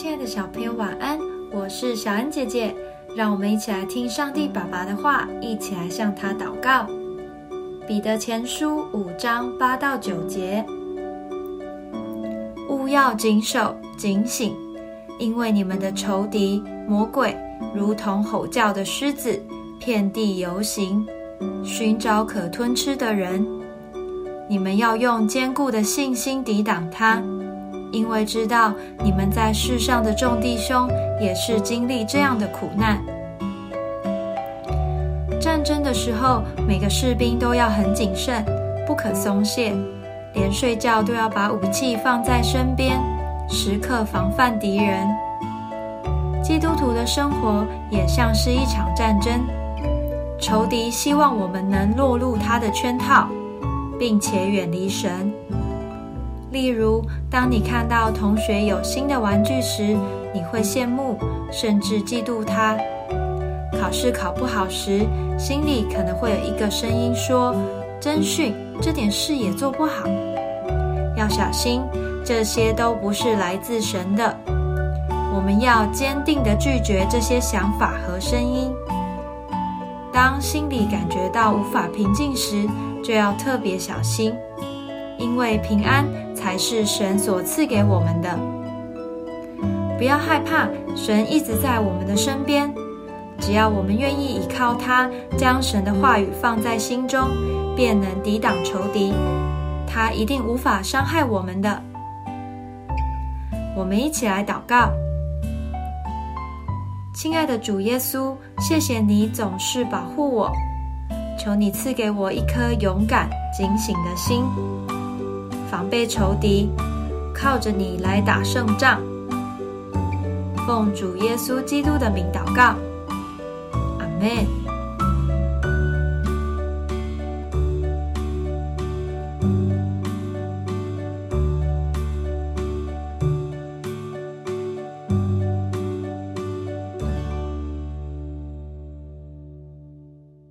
亲爱的小朋友，晚安！我是小恩姐姐，让我们一起来听上帝爸爸的话，一起来向他祷告。彼得前书五章八到九节：勿要谨守、警醒，因为你们的仇敌魔鬼如同吼叫的狮子，遍地游行，寻找可吞吃的人。你们要用坚固的信心抵挡他。因为知道你们在世上的众弟兄也是经历这样的苦难。战争的时候，每个士兵都要很谨慎，不可松懈，连睡觉都要把武器放在身边，时刻防范敌人。基督徒的生活也像是一场战争，仇敌希望我们能落入他的圈套，并且远离神。例如，当你看到同学有新的玩具时，你会羡慕，甚至嫉妒他；考试考不好时，心里可能会有一个声音说：“真训，这点事也做不好。”要小心，这些都不是来自神的。我们要坚定地拒绝这些想法和声音。当心里感觉到无法平静时，就要特别小心。因为平安才是神所赐给我们的，不要害怕，神一直在我们的身边。只要我们愿意依靠他，将神的话语放在心中，便能抵挡仇敌。他一定无法伤害我们的。我们一起来祷告：亲爱的主耶稣，谢谢你总是保护我，求你赐给我一颗勇敢、警醒的心。防备仇敌，靠着你来打胜仗。奉主耶稣基督的名祷告，阿门。